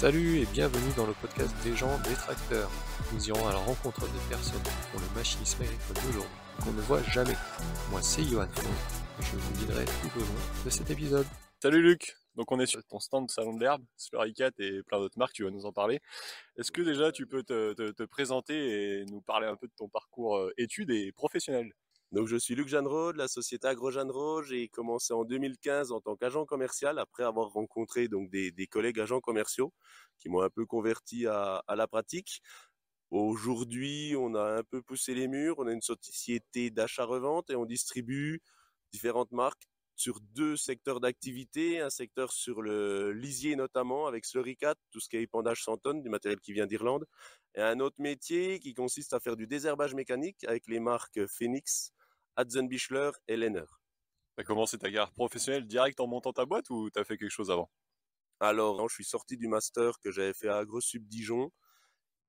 Salut et bienvenue dans le podcast des gens des tracteurs. Nous irons à la rencontre des personnes dont le machinisme agricole d'aujourd'hui qu'on ne voit jamais. Moi c'est Johan et je vous guiderai tout au long de cet épisode. Salut Luc, donc on est sur ton stand de Salon de l'Herbe, Sluricat et plein d'autres marques, tu vas nous en parler. Est-ce que déjà tu peux te, te- te présenter et nous parler un peu de ton parcours euh, études et professionnel? Donc je suis Luc Jeanneraud de la société Agro Jeanneraud. J'ai commencé en 2015 en tant qu'agent commercial après avoir rencontré donc des, collègues agents commerciaux qui m'ont un peu converti à, à la pratique. Aujourd'hui, on a un peu poussé les murs. On a une société d'achat-revente et on distribue différentes marques sur deux secteurs d'activité, un secteur sur le lisier notamment avec Sluricat, tout ce qui est épandage sans tonnes, du matériel qui vient d'Irlande, et un autre métier qui consiste à faire du désherbage mécanique avec les marques Phoenix, Hatzenbichler et Lenner. T'as commencé ta carrière professionnelle direct en montant ta boîte ou t'as fait quelque chose avant? Alors, je suis sorti du master que j'avais fait à AgroSub Dijon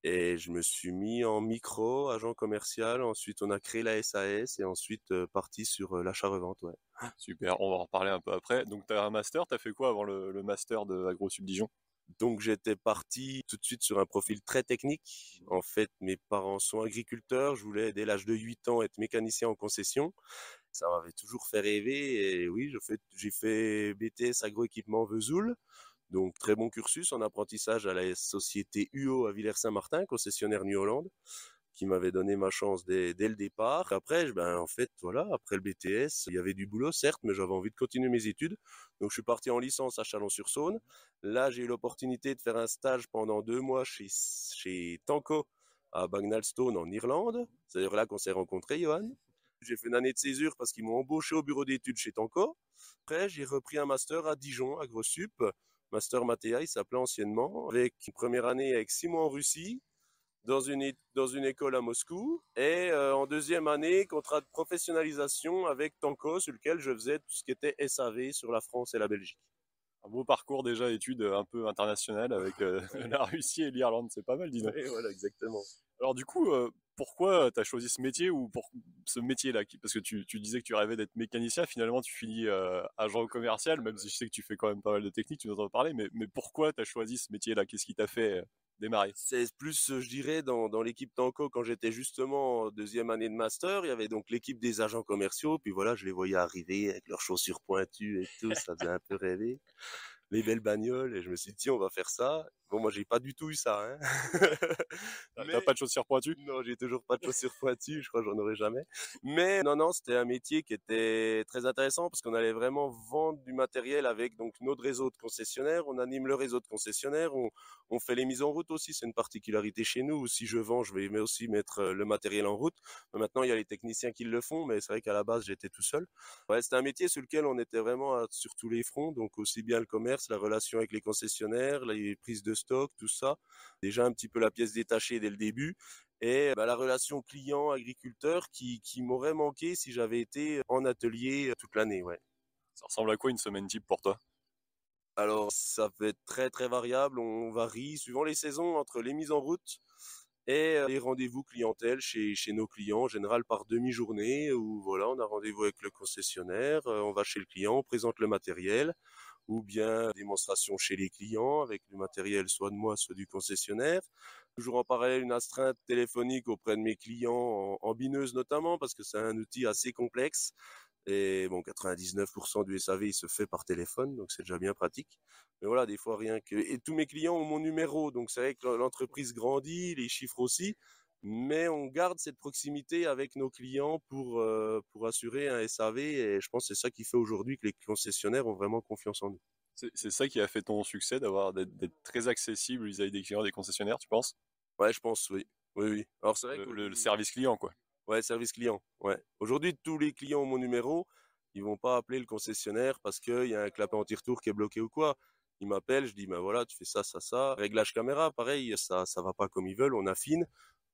et je me suis mis en micro, agent commercial. Ensuite, on a créé la SAS et ensuite euh, parti sur euh, l'achat-revente. Ouais. Super, on va en reparler un peu après. Donc t'as un master, t'as fait quoi avant le, le master de AgroSub Dijon Donc, j'étais parti tout de suite sur un profil très technique. En fait, mes parents sont agriculteurs. Je voulais, dès l'âge de 8 ans, être mécanicien en concession. Ça m'avait toujours fait rêver. Et oui, j'ai fait BTS agroéquipement Vesoul. Donc, très bon cursus en apprentissage à la société UO à Villers-Saint-Martin, concessionnaire New Holland, qui m'avait donné ma chance dès, le départ. Après, ben, en fait, voilà, après le BTS, il y avait du boulot, certes, mais j'avais envie de continuer mes études. Donc, je suis parti en licence à Chalon-sur-Saône. Là, j'ai eu l'opportunité de faire un stage pendant deux mois chez, chez Tanco à Bagnalstone en Irlande. C'est là qu'on s'est rencontrés, Johan. J'ai fait une année de césure parce qu'ils m'ont embauché au bureau d'études chez Tanco. Après, j'ai repris un master à Dijon, à Grossup. Master Matéa, il s'appelait anciennement, avec une première année avec six mois en Russie, dans une, dans une école à Moscou, et euh, en deuxième année, contrat de professionnalisation avec Tanco, sur lequel je faisais tout ce qui était SAV sur la France et la Belgique. Un beau parcours déjà, études un peu internationales avec euh, la Russie et l'Irlande, c'est pas mal dis donc. Voilà, exactement. Alors du coup, euh, pourquoi t'as choisi ce métier ou pour ce métier-là Parce que tu, tu disais que tu rêvais d'être mécanicien, finalement tu finis euh, agent commercial, même si je sais que tu fais quand même pas mal de techniques, tu nous en as parlé, mais, mais pourquoi t'as choisi ce métier-là? Qu'est-ce qui t'a fait euh, C'est plus, euh, je dirais, dans, dans l'équipe Tanco, quand j'étais justement en deuxième année de master, il y avait donc l'équipe des agents commerciaux, puis voilà, je les voyais arriver avec leurs chaussures pointues et tout, ça faisait un peu rêver. Les belles bagnoles, et je me suis dit, tiens, on va faire ça. Bon, moi, j'ai pas du tout eu ça, hein. Pas de chaussures pointues? Non, j'ai toujours pas de chaussures pointues, je crois que j'en aurai jamais. Mais non, non, c'était un métier qui était très intéressant parce qu'on allait vraiment vendre du matériel avec donc notre réseau de concessionnaires. On anime le réseau de concessionnaires, on, fait les mises en route aussi, c'est une particularité chez nous. Si je vends, je vais aussi mettre euh, le matériel en route. Maintenant, il y a les techniciens qui le font, mais c'est vrai qu'à la base, j'étais tout seul. C'était un métier sur lequel on était vraiment à- sur tous les fronts, donc aussi bien le commerce, la relation avec les concessionnaires, les prises de stock, tout ça. Déjà un petit peu la pièce détachée dès le début et bah, la relation client-agriculteur qui, qui m'aurait manqué si j'avais été en atelier toute l'année. Ouais. Ça ressemble à quoi une semaine type pour toi? Alors ça peut être très très variable, on varie suivant les saisons entre les mises en route et euh, les rendez-vous clientèle chez, chez nos clients, en général par demi-journée, où voilà, on a rendez-vous avec le concessionnaire, euh, on va chez le client, on présente le matériel, ou bien démonstration chez les clients avec le matériel soit de moi, soit du concessionnaire. Toujours en parallèle une astreinte téléphonique auprès de mes clients en, bineuse notamment, parce que c'est un outil assez complexe. Et bon, 99% du SAV, il se fait par téléphone, donc c'est déjà bien pratique. Mais voilà, des fois rien que... Et tous mes clients ont mon numéro, donc c'est vrai que l'entreprise grandit, les chiffres aussi, mais on garde cette proximité avec nos clients pour, euh, pour assurer un SAV, et je pense que c'est ça qui fait aujourd'hui que les concessionnaires ont vraiment confiance en nous. C'est ça qui a fait ton succès, d'avoir d'être très accessible vis-à-vis des clients, des concessionnaires, tu penses? Ouais, je pense, oui. Oui, oui. Alors c'est vrai le, que le- le service client, quoi. Ouais, service client. Ouais. Aujourd'hui, tous les clients ont mon numéro. Ils vont pas appeler le concessionnaire parce qu'il y a un clapet anti-retour qui est bloqué ou quoi. Ils m'appellent, je dis, ben voilà, tu fais ça, ça, ça. Réglage caméra, pareil, ça, ça va pas comme ils veulent, on affine.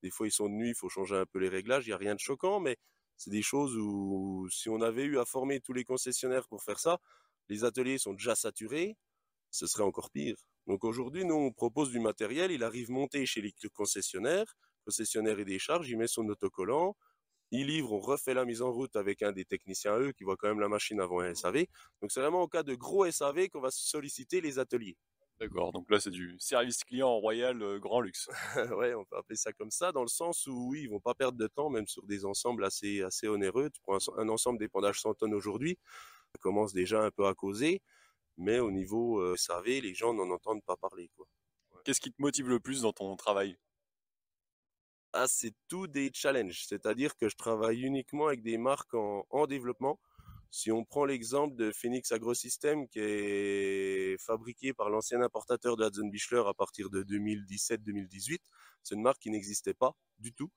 Des fois, ils sont de nuit, il faut changer un peu les réglages. Il y a rien de choquant, mais c'est des choses où, si on avait eu à former tous les concessionnaires pour faire ça, les ateliers sont déjà saturés, ce serait encore pire. Donc aujourd'hui, nous, on propose du matériel, il arrive monté chez les concessionnaires, concessionnaire et décharge, il met son autocollant, il livre, on refait la mise en route avec un des techniciens à eux qui voit quand même la machine avant un SAV. Donc c'est vraiment au cas de gros SAV qu'on va solliciter les ateliers. D'accord, donc là c'est du service client royal euh, grand luxe. ouais, on peut appeler ça comme ça, dans le sens où oui, ils vont pas perdre de temps, même sur des ensembles assez, assez onéreux. Tu prends un, ensemble d'épandage 100 tonnes aujourd'hui, ça commence déjà un peu à causer, mais au niveau euh, SAV, les gens n'en entendent pas parler. Quoi. Qu'est-ce qui te motive le plus dans ton travail? Ah, c'est tout des challenges, c'est-à-dire que je travaille uniquement avec des marques en, en développement si on prend l'exemple de Phoenix AgroSystem qui est fabriqué par l'ancien importateur de Hudson Bichler à partir de 2017-2018, c'est une marque qui n'existait pas du tout.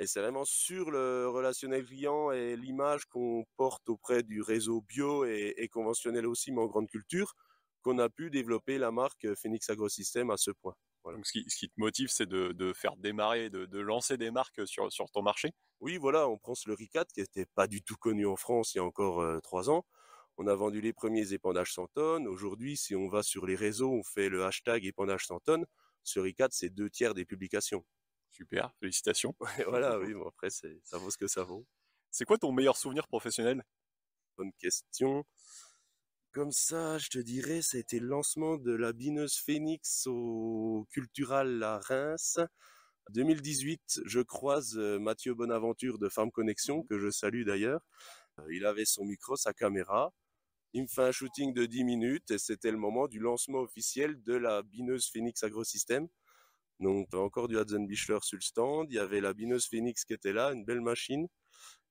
Et c'est vraiment sur le relationnel client et l'image qu'on porte auprès du réseau bio et, conventionnel aussi, mais en grande culture, qu'on a pu développer la marque Phoenix AgroSystem à ce point. Donc, ce, qui, te motive, c'est de, faire démarrer, de, lancer des marques sur, ton marché? Oui, voilà, on prend le RICAT qui n'était pas du tout connu en France il y a encore euh, trois ans. On a vendu les premiers épandages 100 tonnes. Aujourd'hui, si on va sur les réseaux, on fait le hashtag épandage 100 tonnes. Ce RICAT, c'est deux tiers des publications. Super, félicitations. voilà, oui, bon, après, ça vaut ce que ça vaut. C'est quoi ton meilleur souvenir professionnel? Bonne question. Comme ça, je te dirais, ça a été le lancement de la bineuse Phoenix au Cultural à Reims. 2018, je croise euh, Mathieu Bonaventure de Farm Connexion, que je salue d'ailleurs. Euh, il avait son micro, sa caméra. Il me fait un shooting de 10 minutes et c'était le moment du lancement officiel de la bineuse Phoenix AgroSystem. Donc encore du Hudson Bichler sur le stand. Il y avait la bineuse Phoenix qui était là, une belle machine.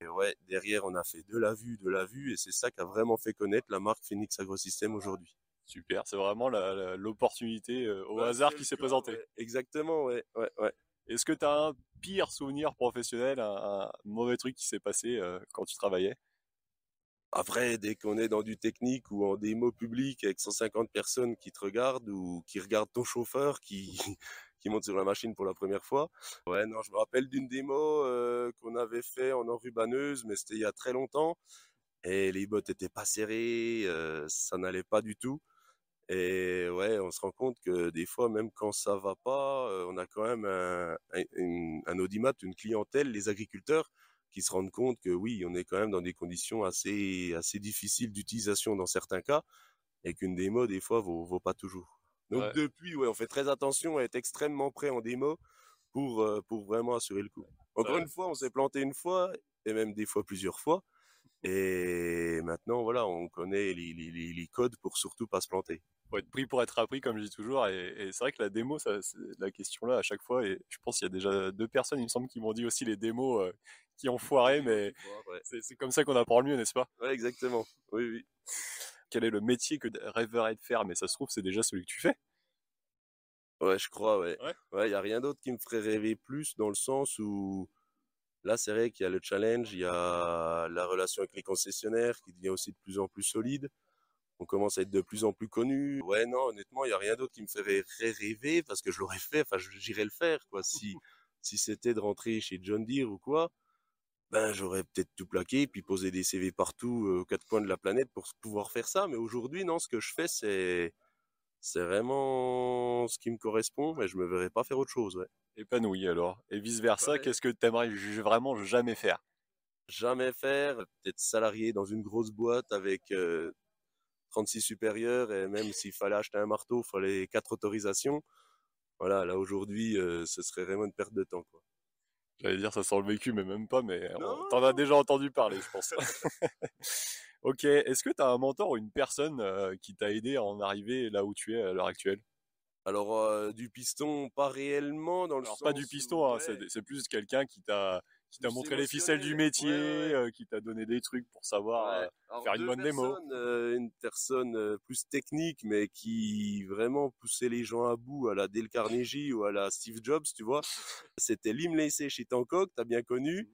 Et ouais, derrière, on a fait de la vue, de la vue, et c'est ça qui a vraiment fait connaître la marque Phoenix AgroSystem aujourd'hui. Super, c'est vraiment l'opportunité euh, au bah, hasard qui s'est présentée. Exactement, ouais, ouais, ouais. Est-ce que tu as un pire souvenir professionnel, un, mauvais truc qui s'est passé euh, quand tu travaillais? Après, dès qu'on est dans du technique ou en démo public avec 150 personnes qui te regardent ou qui regardent ton chauffeur qui, qui monte sur la machine pour la première fois. Ouais, non, je me rappelle d'une démo euh, qu'on avait fait en enrubaneuse, mais c'était il y a très longtemps. Et les bottes étaient pas serrées, euh, ça n'allait pas du tout. Et ouais, on se rend compte que des fois, même quand ça va pas, euh, on a quand même un, un, audimat, une clientèle, les agriculteurs, qui se rendent compte que oui, on est quand même dans des conditions assez, assez difficiles d'utilisation dans certains cas, et qu'une démo, des fois, vaut, vaut pas toujours. Donc depuis, ouais, on fait très attention à être extrêmement prêt en démo pour, euh, pour vraiment assurer le coup. Encore une fois, on s'est planté une fois et même des fois plusieurs fois. Et maintenant, voilà, on connaît les, les, les codes pour surtout pas se planter. Faut être pris pour être appris, comme je dis toujours. Et, c'est vrai que la démo, ça, la question là à chaque fois. Et je pense qu'il y a déjà deux personnes, il me semble, qui m'ont dit aussi les démos euh, qui ont foiré. Mais c'est comme ça qu'on apprend le mieux, n'est-ce pas? Ouais, exactement. Oui, oui quel est le métier que rêverais de faire, mais ça se trouve, c'est déjà celui que tu fais. Ouais, je crois, ouais. Ouais, il y a rien d'autre qui me ferait rêver plus dans le sens où là, c'est vrai qu'il y a le challenge, il y a la relation avec les concessionnaires qui devient aussi de plus en plus solide. On commence à être de plus en plus connu. Ouais, non, honnêtement, il y a rien d'autre qui me ferait rêver parce que je l'aurais fait. Enfin, j'irais le faire, quoi. Si, si c'était de rentrer chez John Deere ou quoi, ben j'aurais peut-être tout plaqué puis posé des CV partout aux quatre coins de la planète pour pouvoir faire ça. Mais aujourd'hui, non, ce que je fais, c'est c'est vraiment ce qui me correspond et je me verrais pas faire autre chose. Ouais. Épanoui alors. Et vice versa, qu'est-ce que tu aimerais vraiment jamais faire? Jamais faire, peut-être salarié dans une grosse boîte avec 36 supérieurs et même s'il fallait acheter un marteau, il fallait quatre autorisations. Voilà, là aujourd'hui, ce serait vraiment une perte de temps. Quoi. J'allais dire ça sent le vécu, mais même pas, mais t'en as déjà entendu parler, je pense. ok, est-ce que tu as un mentor ou une personne euh, qui t'a aidé à en arriver là où tu es à l'heure actuelle? Alors, euh, du piston, pas réellement dans le Alors, pas du piston, hein, c'est plus quelqu'un qui t'a qui t'a montré les ficelles du métier, euh, qui t'a donné des trucs pour savoir euh, faire une bonne démo. Euh, une personne plus technique, mais qui vraiment poussait les gens à bout, à la Dale Carnegie ou à la Steve Jobs, tu vois. C'était Lim Lacey chez Tancock, t'as bien connu.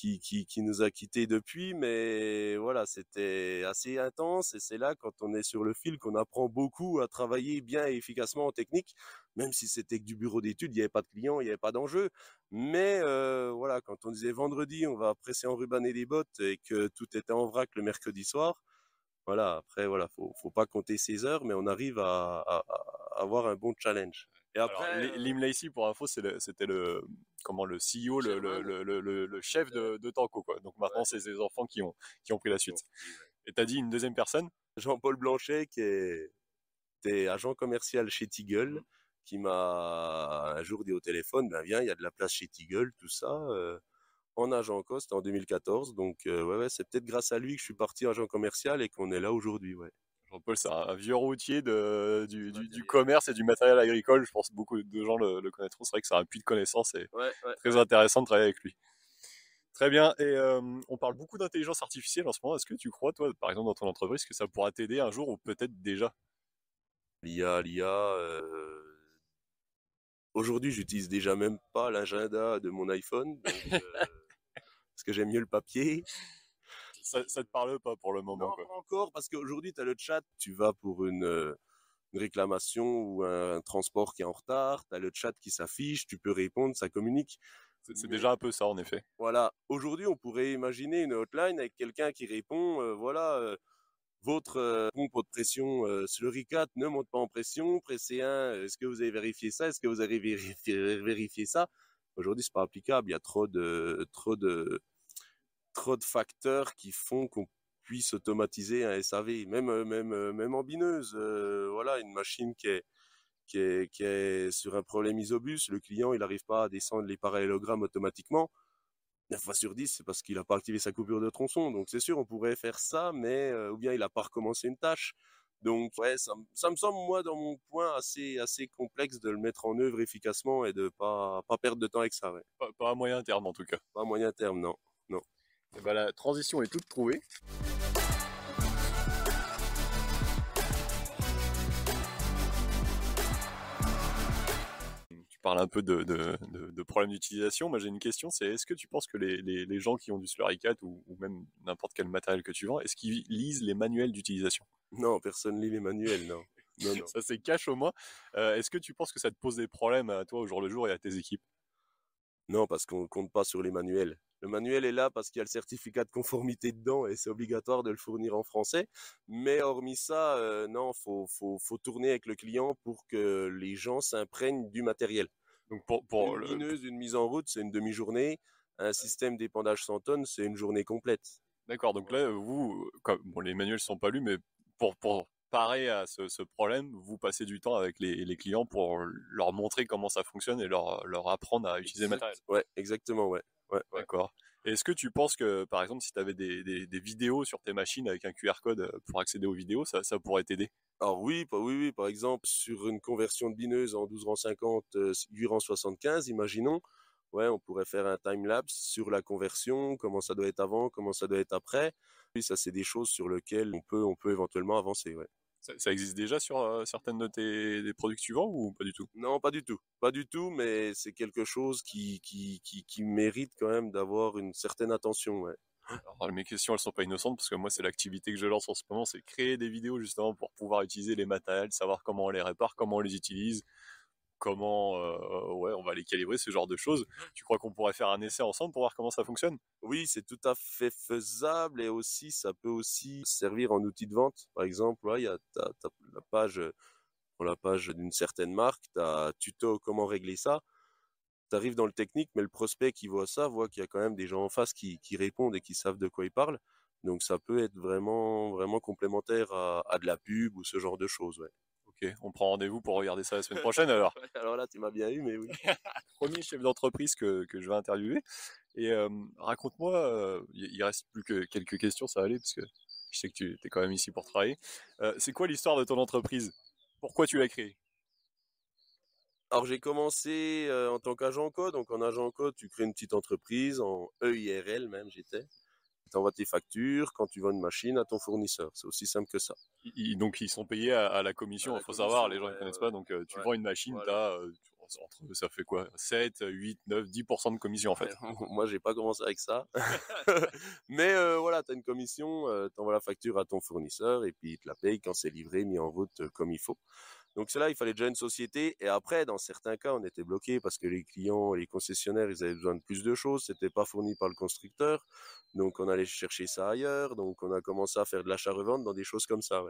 Qui, nous a quittés depuis, mais voilà, c'était assez intense et c'est là, quand on est sur le fil, qu'on apprend beaucoup à travailler bien et efficacement en technique, même si c'était que du bureau d'études, il n'y avait pas de clients, il n'y avait pas d'enjeu. Mais euh, voilà, quand on disait vendredi, on va presser en rubaner les bottes et que tout était en vrac le mercredi soir, voilà, après, voilà, faut, faut pas compter ses heures, mais on arrive à avoir un bon challenge. Et après, Lim Lacey, pour info, c'était le, comment, le CEO, le, le, le, le chef de, de Tanko, quoi. Donc maintenant, c'est ses enfants qui ont, qui ont pris la suite. Et t'as dit une deuxième personne? Jean-Paul Blanchet, qui est était agent commercial chez Tiggle qui m'a un jour dit au téléphone, ben viens, il y a de la place chez Tiggle, tout ça, euh, en agent cost en 2014. Donc euh, ouais, ouais c'est peut-être grâce à lui que je suis parti agent commercial et qu'on est là aujourd'hui, ouais. Jean-Paul, c'est un vieux routier de, du, du, commerce et du matériel agricole. Je pense que beaucoup de gens le, le connaîtront. C'est vrai que c'est un puits de connaissances et très intéressant de travailler avec lui. Très bien. Et euh, on parle beaucoup d'intelligence artificielle en ce moment. Est-ce que tu crois, toi, par exemple, dans ton entreprise, que ça pourra t'aider un jour ou peut-être déjà? L'IA, l'IA. Euh... Aujourd'hui, j'utilise déjà même pas l'agenda de mon iPhone. Euh, parce que j'aime mieux le papier ça, ça te parle pas pour le moment Non, pas encore, parce qu'aujourd'hui, tu as le chat, tu vas pour une, euh, une réclamation ou un, transport qui est en retard, tu as le chat qui s'affiche, tu peux répondre, ça communique. C'est déjà un peu ça, en effet. Voilà. Aujourd'hui, on pourrait imaginer une hotline avec quelqu'un qui répond, euh, voilà, euh, votre pompe de pression slurry4 ne monte pas en pression, pressez 1, est-ce que vous avez vérifié ça, est-ce que vous avez vérifié, vérifié ça? Aujourd'hui, c'est pas applicable, il y a trop de, trop de, trop de facteurs qui font qu'on puisse automatiser un SAV, même euh, même euh, même en bineuse. Euh, voilà, une machine qui est qui est qui est sur un problème isobus, le client il n'arrive pas à descendre les parallélogrammes automatiquement. 9 fois sur 10, c'est parce qu'il n'a pas activé sa coupure de tronçon. Donc c'est sûr, on pourrait faire ça, mais ou bien il n'a pas recommencé une tâche. Donc ouais, ça, ça, me semble moi dans mon point assez assez complexe de le mettre en œuvre efficacement et de pas pas perdre de temps avec ça. Ouais. Pas, pas à moyen terme en tout cas. Pas à moyen terme, non. Non. Et ben, la transition est toute trouvée. Tu parles un peu de, de, problèmes d'utilisation. Moi, j'ai une question, c'est est-ce que tu penses que les, les, gens qui ont du Slurry 4 ou, même n'importe quel matériel que tu vends, est-ce qu'ils lisent les manuels d'utilisation? Non, personne lit les manuels, non. non, non. ça c'est cash au moins. Euh, est-ce que tu penses que ça te pose des problèmes à toi au jour le jour et à tes équipes? Non, parce qu'on ne compte pas sur les manuels. Le manuel est là parce qu'il y a le certificat de conformité dedans et c'est obligatoire de le fournir en français. Mais hormis ça, euh, non, faut, faut, faut tourner avec le client pour que les gens s'imprègnent du matériel. Donc pour, pour une mineuse, une mise en route, c'est une demi-journée. Un système d'épandage 100 tonnes, c'est une journée complète. D'accord. Donc là, vous, comme, bon, les manuels sont pas lus, mais pour, pour parer à ce, ce, problème, vous passez du temps avec les, les, clients pour leur montrer comment ça fonctionne et leur, leur apprendre à utiliser le matériel. Ouais, exactement, ouais. Ouais, D'accord. Est-ce que tu penses que, par exemple, si tu avais des, des, vidéos sur tes machines avec un QR code euh, pour accéder aux vidéos, ça, ça pourrait t'aider? Alors oui, oui, oui, par exemple, sur une conversion de bineuse en 12 rangs 50, 8 rangs 75, imaginons, ouais, on pourrait faire un time-lapse sur la conversion, comment ça doit être avant, comment ça doit être après. Oui, ça, c'est des choses sur lesquelles on peut, on peut éventuellement avancer, ouais. Ça, existe déjà sur euh, certaines de tes des produits que tu vends ou pas du tout? Non, pas du tout. Pas du tout, mais c'est quelque chose qui, qui, qui, qui mérite quand même d'avoir une certaine attention. Ouais. Alors, mes questions, elles sont pas innocentes parce que moi, c'est l'activité que je lance en ce moment, c'est créer des vidéos justement pour pouvoir utiliser les matériels, savoir comment on les répare, comment on les utilise, comment euh, ouais, on va les calibrer, ce genre de choses. Tu crois qu'on pourrait faire un essai ensemble pour voir comment ça fonctionne? Oui, c'est tout à fait faisable et aussi ça peut aussi servir en outil de vente. Par exemple, il y a la page pour la page d'une certaine marque, tu as tuto comment régler ça. Tu arrives dans le technique, mais le prospect qui voit ça voit qu'il y a quand même des gens en face qui, qui, répondent et qui savent de quoi ils parlent. Donc ça peut être vraiment vraiment complémentaire à, à de la pub ou ce genre de choses. Ouais. Ok, on prend rendez-vous pour regarder ça la semaine prochaine alors. alors là, tu m'as bien eu, mais oui. Premier chef d'entreprise que, que, je vais interviewer. Et euh, raconte-moi, il euh, il reste plus que quelques questions, ça va aller, parce que je sais que tu es quand même ici pour travailler. Euh, c'est quoi l'histoire de ton entreprise? Pourquoi tu l'as créée? Alors j'ai commencé en tant qu'agent code, donc en agent code tu crées une petite entreprise en EIRL même j'étais tu envoies tes factures quand tu vends une machine à ton fournisseur. C'est aussi simple que ça. donc ils sont payés à, la commission, il faut savoir, les gens ne connaissent pas. Donc euh, tu vends une machine, as, euh, entre, ça fait quoi? 7, 8, 9, 10% de commission en fait. Moi j'ai pas commencé avec ça. Mais euh, voilà, tu as une commission, tu envoies la facture à ton fournisseur et puis il te la paye quand c'est livré, mis en route comme il faut. Donc c'est là, il fallait déjà une société. Et après, dans certains cas, on était bloqué parce que les clients, les concessionnaires, ils avaient besoin de plus de choses. C'était pas fourni par le constructeur. Donc on allait chercher ça ailleurs. Donc on a commencé à faire de l'achat-revente dans des choses comme ça.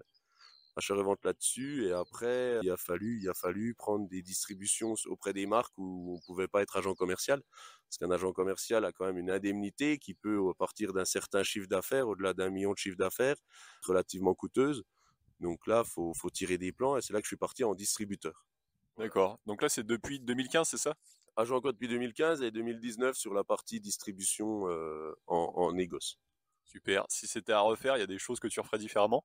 Achat-revente là-dessus. Et après, il a fallu, il a fallu prendre des distributions auprès des marques où on pouvait pas être agent commercial. Parce qu'un agent commercial a quand même une indemnité qui peut, à partir d'un certain chiffre d'affaires, au-delà d'un million de chiffre d'affaires, relativement coûteuse. Donc là, faut, faut tirer des plans et c'est là que je suis parti en distributeur. D'accord. Donc là, c'est depuis 2015, c'est ça? Agent encore depuis 2015 et 2019 sur la partie distribution euh, en, en négoce. Super. Si c'était à refaire, il y a des choses que tu referais différemment?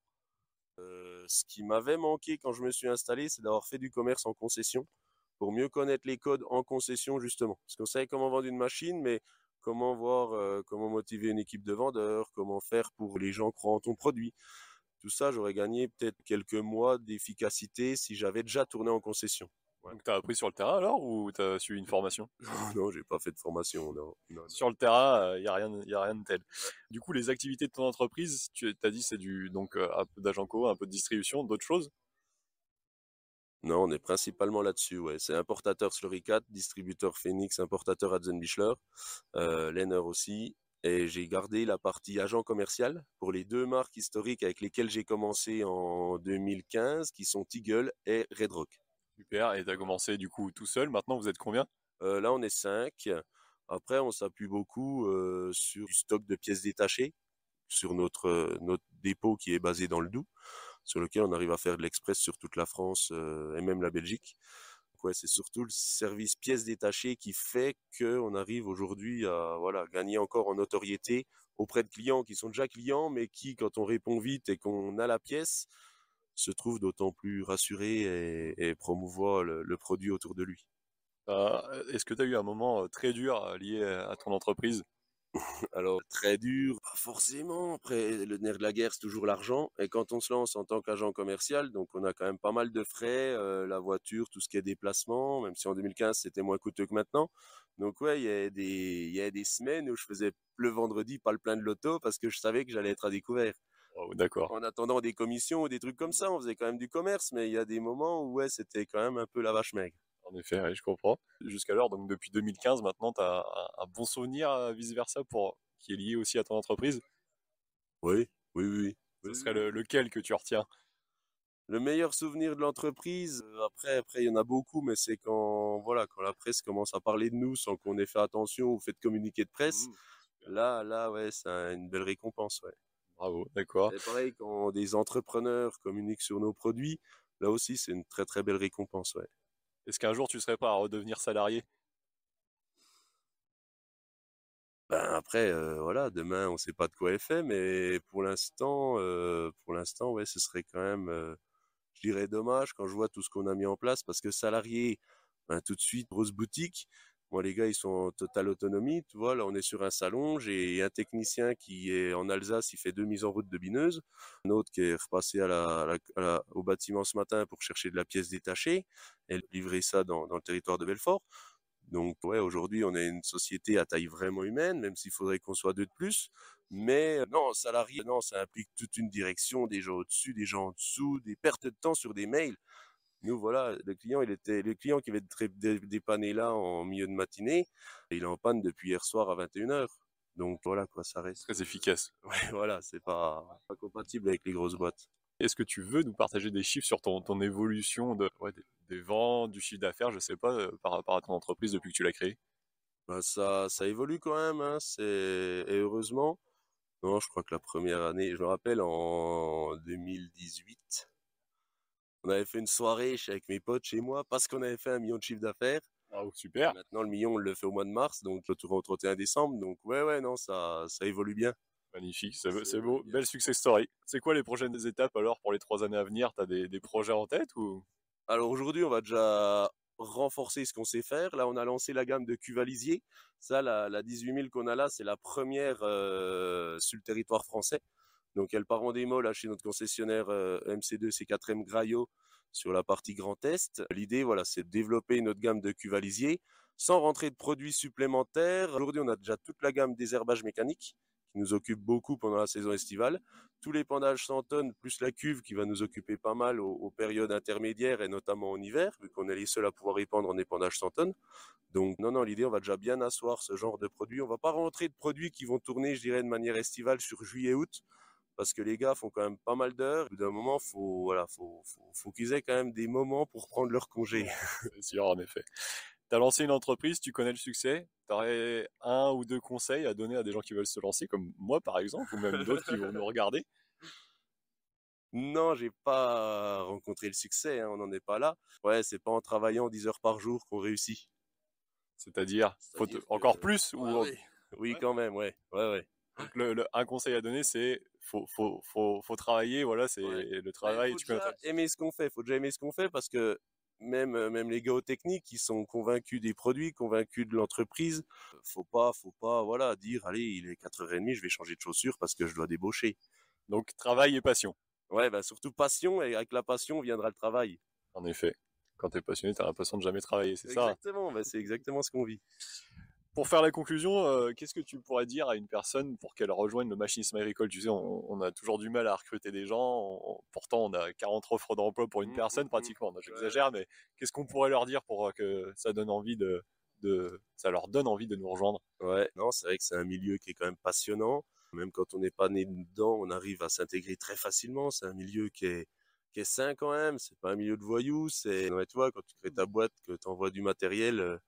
Euh, ce qui m'avait manqué quand je me suis installé, c'est d'avoir fait du commerce en concession pour mieux connaître les codes en concession justement. Parce qu'on savait comment vendre une machine, mais comment voir, euh, comment motiver une équipe de vendeurs, comment faire pour les gens croient en ton produit. Tout ça, j'aurais gagné peut-être quelques mois d'efficacité si j'avais déjà tourné en concession. Ouais. Donc, tu as appris sur le terrain alors ou tu as suivi une formation? Non, j'ai pas fait de formation. Non, non, non. Sur le terrain, il n'y a, rien, y a rien de tel. Du coup, les activités de ton entreprise, tu as dit c'est du donc euh, un peu d'agent co, un peu de distribution, d'autres choses? Non, on est principalement là-dessus. Ouais. C'est importateur Sluricat, distributeur Phoenix, importateur Adzenbichler, euh, Lenner aussi. Et j'ai gardé la partie agent commercial pour les deux marques historiques avec lesquelles j'ai commencé en 2015, qui sont Eagle et Red Rock. Super. Et tu as commencé du coup tout seul. Maintenant, vous êtes combien? Euh, Là, on est cinq. Après, on s'appuie beaucoup euh, sur du stock de pièces détachées, sur notre, notre dépôt qui est basé dans le Doubs, sur lequel on arrive à faire de l'express sur toute la France euh, et même la Belgique. C'est surtout le service pièces détachées qui fait qu'on arrive aujourd'hui à voilà, gagner encore en notoriété auprès de clients qui sont déjà clients, mais qui, quand on répond vite et qu'on a la pièce, se trouvent d'autant plus rassurés et, promouvoient le, produit autour de lui. Euh, Est-ce que tu as eu un moment très dur lié à ton entreprise? Alors, très dur, pas forcément. Après, le nerf de la guerre, c'est toujours l'argent. Et quand on se lance en tant qu'agent commercial, donc on a quand même pas mal de frais, euh, la voiture, tout ce qui est déplacement, même si en 2015, c'était moins coûteux que maintenant. Donc ouais, il y a des, y a des semaines où je faisais le vendredi pas le plein de loto parce que je savais que j'allais être à découvert. Oh, D'accord. En attendant des commissions ou des trucs comme ça, on faisait quand même du commerce, mais il y a des moments où ouais, c'était quand même un peu la vache maigre. En effet, oui, je comprends. Jusqu'alors, donc depuis 2015, maintenant, tu as un, un, bon souvenir euh, vice-versa pour qui est lié aussi à ton entreprise? Oui, oui, oui. Ce serait le, lequel que tu retiens? Le meilleur souvenir de l'entreprise, euh, après, après, il y en a beaucoup, mais c'est quand, voilà, quand la presse commence à parler de nous sans qu'on ait fait attention ou fait de communiqué de presse. Mmh. Là, là, ouais, c'est un- une belle récompense, ouais. Bravo, d'accord. C'est pareil quand des entrepreneurs communiquent sur nos produits. Là aussi, c'est une très très belle récompense, ouais. Est-ce qu'un jour tu serais pas à redevenir salarié? Ben après, euh, voilà, demain, on sait pas de quoi est fait, mais pour l'instant, euh, pour l'instant, ouais, ce serait quand même, euh, je dirais, dommage quand je vois tout ce qu'on a mis en place, parce que salarié, ben, tout de suite, grosse boutique. Les gars, ils sont en totale autonomie. Tu vois, là, on est sur un salon. J'ai un technicien qui est en Alsace, il fait deux mises en route de bineuses. Un autre qui est repassé au bâtiment ce matin pour chercher de la pièce détachée et livrer ça dans, dans le territoire de Belfort. Donc, ouais, aujourd'hui, on est une société à taille vraiment humaine, même s'il faudrait qu'on soit deux de plus. Mais euh, non, salarié, non, ça implique toute une direction, des gens au-dessus, des gens en dessous, des pertes de temps sur des mails. Nous, voilà, le client, il était, le client qui avait être dé- dépanné là en milieu de matinée, il est en panne depuis hier soir à 21h. Donc voilà, quoi, ça reste. Très efficace. Ouais, voilà, c'est pas, pas compatible avec les grosses boîtes. Est-ce que tu veux nous partager des chiffres sur ton, ton évolution de, ouais, des, des ventes, du chiffre d'affaires, je sais pas, euh, par rapport à ton entreprise depuis que tu l'as créée? Bah, ça, ça évolue quand même, hein, c'est, et heureusement. Non, je crois que la première année, je me rappelle en 2018, on avait fait une soirée chez- avec mes potes chez moi parce qu'on avait fait un million de chiffre d'affaires. Bravo, super. Maintenant, le million, on le fait au mois de mars, donc le tour au 31 décembre. Donc, ouais, ouais, non, ça, ça évolue bien. Magnifique, c'est beau, bien. belle success story. C'est quoi les prochaines étapes alors pour les trois années à venir? T'as des, des projets en tête ou? Alors aujourd'hui, on va déjà renforcer ce qu'on sait faire. Là, on a lancé la gamme de cuvalisier. Ça, la, la 18 000 qu'on a là, c'est la première euh, sur le territoire français. Donc, elle part en démo là chez notre concessionnaire euh, MC2 C4M Graillot sur la partie Grand Est. L'idée, voilà, c'est de développer notre gamme de cuvalisier sans rentrer de produits supplémentaires. Aujourd'hui, on a déjà toute la gamme des herbages mécaniques qui nous occupe beaucoup pendant la saison estivale tous les pendages 100 tonnes, plus la cuve qui va nous occuper pas mal aux, aux périodes intermédiaires et notamment en hiver, vu qu'on est les seuls à pouvoir épandre en épandage 100 tonnes. Donc non, non, l'idée, on va déjà bien asseoir ce genre de produits. On va pas rentrer de produits qui vont tourner, je dirais, de manière estivale sur juillet-août, parce que les gars font quand même pas mal d'heures. Au bout d'un moment, faut, voilà, faut, faut, faut qu'ils aient quand même des moments pour prendre leur congé. C'est sûr, en effet. Tu as lancé une entreprise, tu connais le succès. Tu aurais un ou deux conseils à donner à des gens qui veulent se lancer, comme moi par exemple, ou même d'autres qui vont nous regarder? Non, j'ai pas rencontré le succès, hein, on n'en est pas là. Ouais, c'est pas en travaillant 10 heures par jour qu'on réussit. C'est-à-dire, faut encore plus ou. Oui, Ouais. quand même, ouais. Ouais, ouais. Donc, le, le- un conseil à donner, c'est faut, faut, faut, faut travailler. Voilà, c'est Ouais. le Ouais, travail. faut tu connais déjà aimer ce qu'on fait. Faut déjà aimer ce qu'on fait parce que même, euh, même les gars au technique, ils sont convaincus des produits, convaincus de l'entreprise. Faut pas, faut pas, voilà, dire, allez, il est 4h30, je vais changer de chaussures parce que je dois débaucher. Donc travail et passion. Ouais, bah, surtout passion et avec la passion viendra le travail. En effet, quand tu es passionné, tu as l'impression de jamais travailler. C'est ça. hein. Exactement, bah, c'est exactement ce qu'on vit. Pour faire la conclusion, euh, qu'est-ce que tu pourrais dire à une personne pour qu'elle rejoigne le machinisme agricole? Tu sais, on, on a toujours du mal à recruter des gens. on- pourtant, on a 40 offres d'emploi pour une Mhm, personne mhm. pratiquement. Non, J'exagère, mais qu'est-ce qu'on pourrait leur dire pour euh, que ça donne envie de, de, ça leur donne envie de nous rejoindre? Ouais, non, c'est vrai que c'est un milieu qui est quand même passionnant. Même quand on n'est pas né dedans, on arrive à s'intégrer très facilement. C'est un milieu qui est, qui est sain quand même. C'est pas un milieu de voyous. C'est, tu vois, quand tu crées ta boîte, que tu envoies du matériel,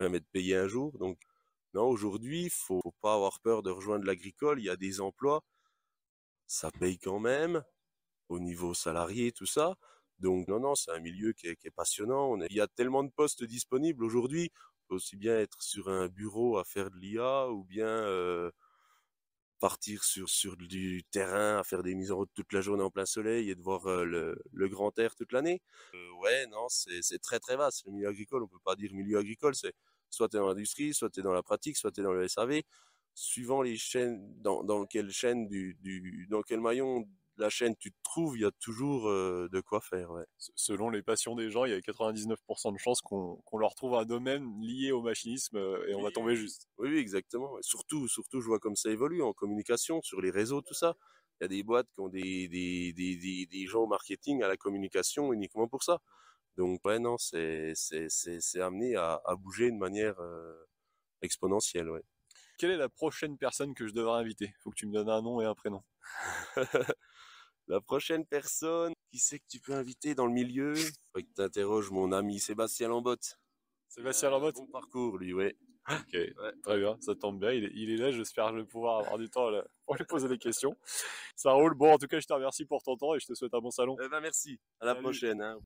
même être payé un jour. Donc, non, aujourd'hui, faut, faut pas avoir peur de rejoindre l'agricole. Il y a des emplois. Ça paye quand même au niveau salarié, tout ça. Donc, non, non, c'est un milieu qui est, passionnant. On il y a tellement de postes disponibles aujourd'hui peut aussi bien être sur un bureau à faire de l'IA ou bien euh, partir sur, sur du terrain à faire des mises en route toute la journée en plein soleil et de voir euh, le, grand air toute l'année. Euh, ouais, non, c'est c'est très très vaste. Le milieu agricole, on peut pas dire milieu agricole, c'est soit tu es dans l'industrie, soit tu es dans la pratique, soit tu es dans le SAV. Suivant les chaînes, dans, dans quelle chaîne du, du, dans quel maillon de la chaîne tu te trouves, il y a toujours euh, de quoi faire. Ouais. Selon les passions des gens, il y a 99% de chances qu'on leur trouve un domaine lié au machinisme euh, et on va tomber juste. Oui, oui, exactement. Et surtout, surtout, je vois comme ça évolue en communication, sur les réseaux, tout ça. Il y a des boîtes qui ont des, des, des, des, des gens au marketing, à la communication uniquement pour ça. Donc, ouais, non, c'est, amené à, à bouger de manière euh, exponentielle, ouais. Quelle est la prochaine personne que je devrais inviter? Faut que tu me donnes un nom et un prénom. La prochaine personne, qui c'est que tu peux inviter dans le milieu? Faut que tu interroges mon ami Sébastien Lambotte. Sébastien un Lambotte? Bon parcours, lui, ouais. Ok, très bien, ça tombe bien. Il est, il est là, j'espère que je vais pouvoir avoir du temps là, pour lui poser des questions. Ça roule. Bon, en tout cas, je te remercie pour ton temps et je te souhaite un bon salon. Eh ben, merci. À la Salut. prochaine. hein.